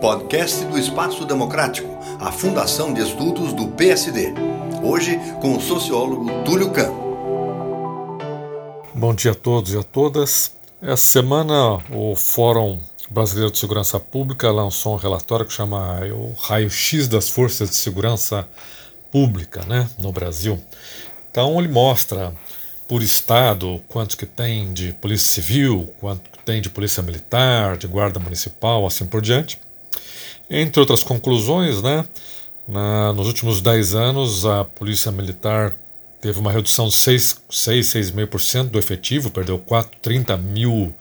podcast do Espaço Democrático, a Fundação de Estudos do PSD. Hoje com o sociólogo Túlio Cam. Bom dia a todos e a todas. Essa semana o Fórum Brasileiro de Segurança Pública lançou um relatório que chama o Raio-X das Forças de Segurança Pública né, no Brasil. Então ele mostra por estado quanto que tem de polícia civil, quanto que tem de polícia militar, de guarda municipal, assim por diante. Entre outras conclusões, né, na, nos últimos 10 anos a polícia militar teve uma redução de 6, 6 6,5% do efetivo, perdeu 4, 30 mil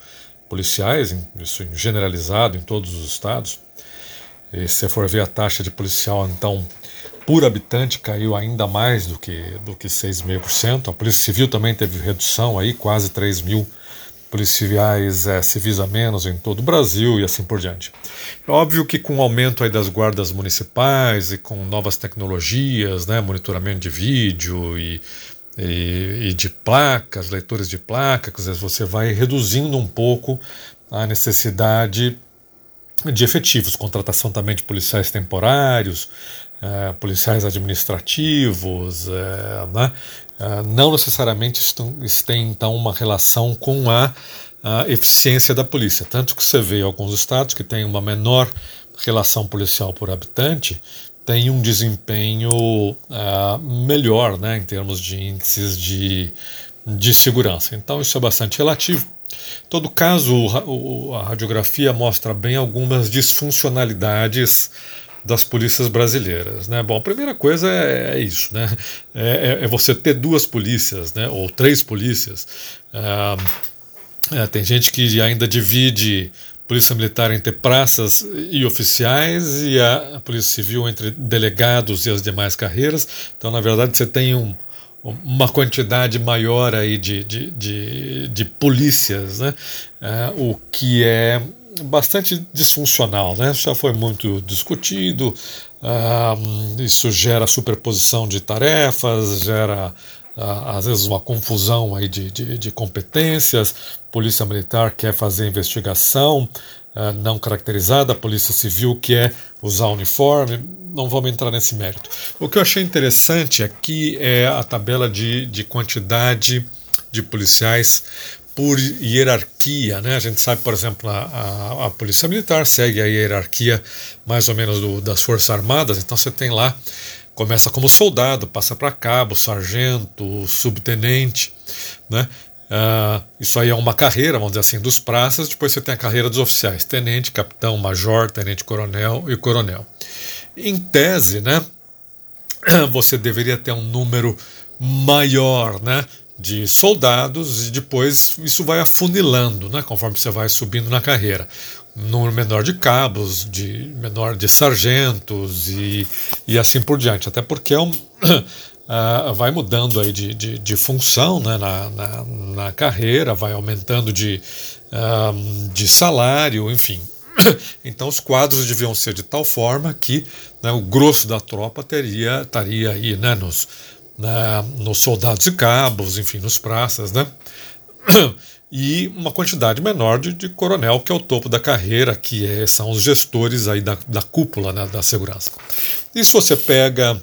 policiais, isso generalizado em todos os estados. E se for ver a taxa de policial, então, por habitante caiu ainda mais do que, do que 6,5%. A Polícia Civil também teve redução aí, quase 3 mil policiais é, civis a menos em todo o Brasil e assim por diante. É óbvio que com o aumento aí das guardas municipais e com novas tecnologias, né, monitoramento de vídeo e, e, e de placas, leitores de placas, você vai reduzindo um pouco a necessidade de efetivos, contratação também de policiais temporários, é, policiais administrativos, é, né? É, não necessariamente têm então uma relação com a, a, eficiência da polícia. Tanto que você vê alguns estados que têm uma menor relação policial por habitante, tem um desempenho uh, melhor né, em termos de índices de, de segurança. Então isso é bastante relativo. Em todo caso, a radiografia mostra bem algumas disfuncionalidades das polícias brasileiras. Né? Bom, a primeira coisa é, é isso, né? É, é, é, você ter duas polícias, né? ou três polícias. Ah, é, tem gente que ainda divide polícia militar entre praças e oficiais e a polícia civil entre delegados e as demais carreiras. Então, na verdade, você tem um, uma quantidade maior aí de, de, de, de polícias, né? É, o que é bastante disfuncional, né? Já foi muito discutido. Uh, isso gera superposição de tarefas, gera uh, às vezes uma confusão aí de, de, de, competências. Polícia Militar quer fazer investigação uh, não caracterizada, Polícia Civil quer usar uniforme. Não vamos entrar nesse mérito. O que eu achei interessante aqui é a tabela de, de quantidade de policiais por hierarquia. Né? A gente sabe, por exemplo, a, a, a, Polícia Militar segue a hierarquia mais ou menos do, das Forças Armadas, então você tem lá, começa como soldado, passa para cabo, sargento, subtenente. Né? Uh, isso aí é uma carreira, vamos dizer assim, dos praças. Depois você tem a carreira dos oficiais: tenente, capitão, major, tenente coronel e coronel. Em tese, né, você deveria ter um número maior, né? De soldados e depois isso vai afunilando, né, conforme você vai subindo na carreira. Número menor de cabos, de menor de sargentos e, e assim por diante. Até porque é um, uh, vai mudando aí de, de, de função né, na, na, na, carreira, vai aumentando de, uh, de salário, enfim. Então os quadros deviam ser de tal forma que né, o grosso da tropa teria estaria aí né, nos né, nos soldados e cabos, enfim, nos praças, né? E uma quantidade menor de, de, coronel, que é o topo da carreira, que é, são os gestores aí da, da cúpula né, da segurança. E se você pega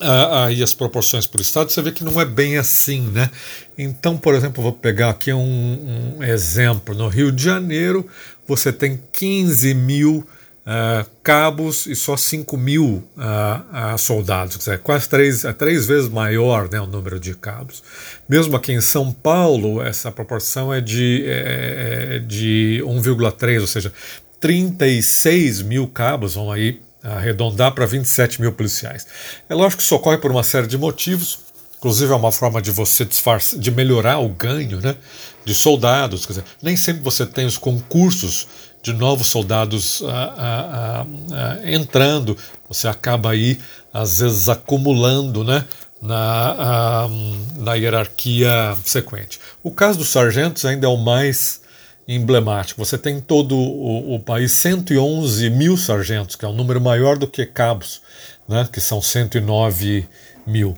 aí as proporções por estado, você vê que não é bem assim, né? Então, por exemplo, vou pegar aqui um, um exemplo. No Rio de Janeiro, você tem 15 mil uh, cabos e só 5 mil uh, uh, soldados, dizer, quase três, é três vezes maior né, o número de cabos. Mesmo aqui em São Paulo, essa proporção é de, é, é de 1,3, ou seja, 36 mil cabos vão aí arredondar para 27 mil policiais. É lógico que isso ocorre por uma série de motivos, inclusive é uma forma de você disfarçar, de melhorar o ganho né, de soldados. Quer dizer, nem sempre você tem os concursos de novos soldados ah, ah, ah, entrando, você acaba aí, às vezes, acumulando né, na, na hierarquia sequente. O caso dos sargentos ainda é o mais emblemático. Você tem em todo o, o, país 111 mil sargentos, que é um número maior do que cabos, né, que são 109 mil.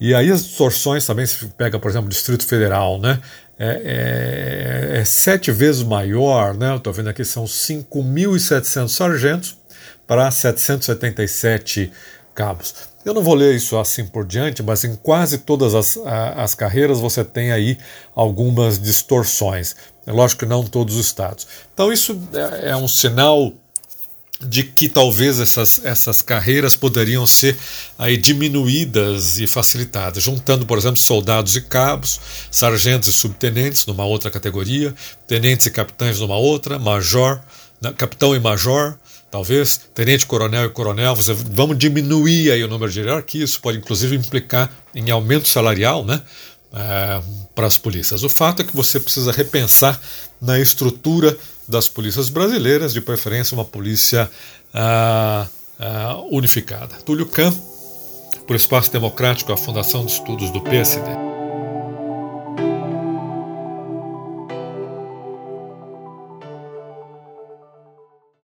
E aí as distorções também, se pega, por exemplo, o Distrito Federal, né, é, é, é sete vezes maior, né? Estou vendo aqui, são 5.700 sargentos para 777 cabos. Eu não vou ler isso assim por diante, mas em quase todas as, as carreiras você tem aí algumas distorções. É lógico que não todos os estados. Então isso é, é um sinal de que talvez essas, essas carreiras poderiam ser aí diminuídas e facilitadas, juntando, por exemplo, soldados e cabos, sargentos e subtenentes numa outra categoria, tenentes e capitães numa outra, major, capitão e major, talvez, tenente, coronel e coronel, você, vamos diminuir aí o número de hierarquia, isso pode inclusive implicar em aumento salarial, né? É, para as polícias. O fato é que você precisa repensar na estrutura das polícias brasileiras, de preferência uma polícia ah, ah, unificada. Túlio Kahn, por Espaço Democrático, a Fundação de Estudos do PSD.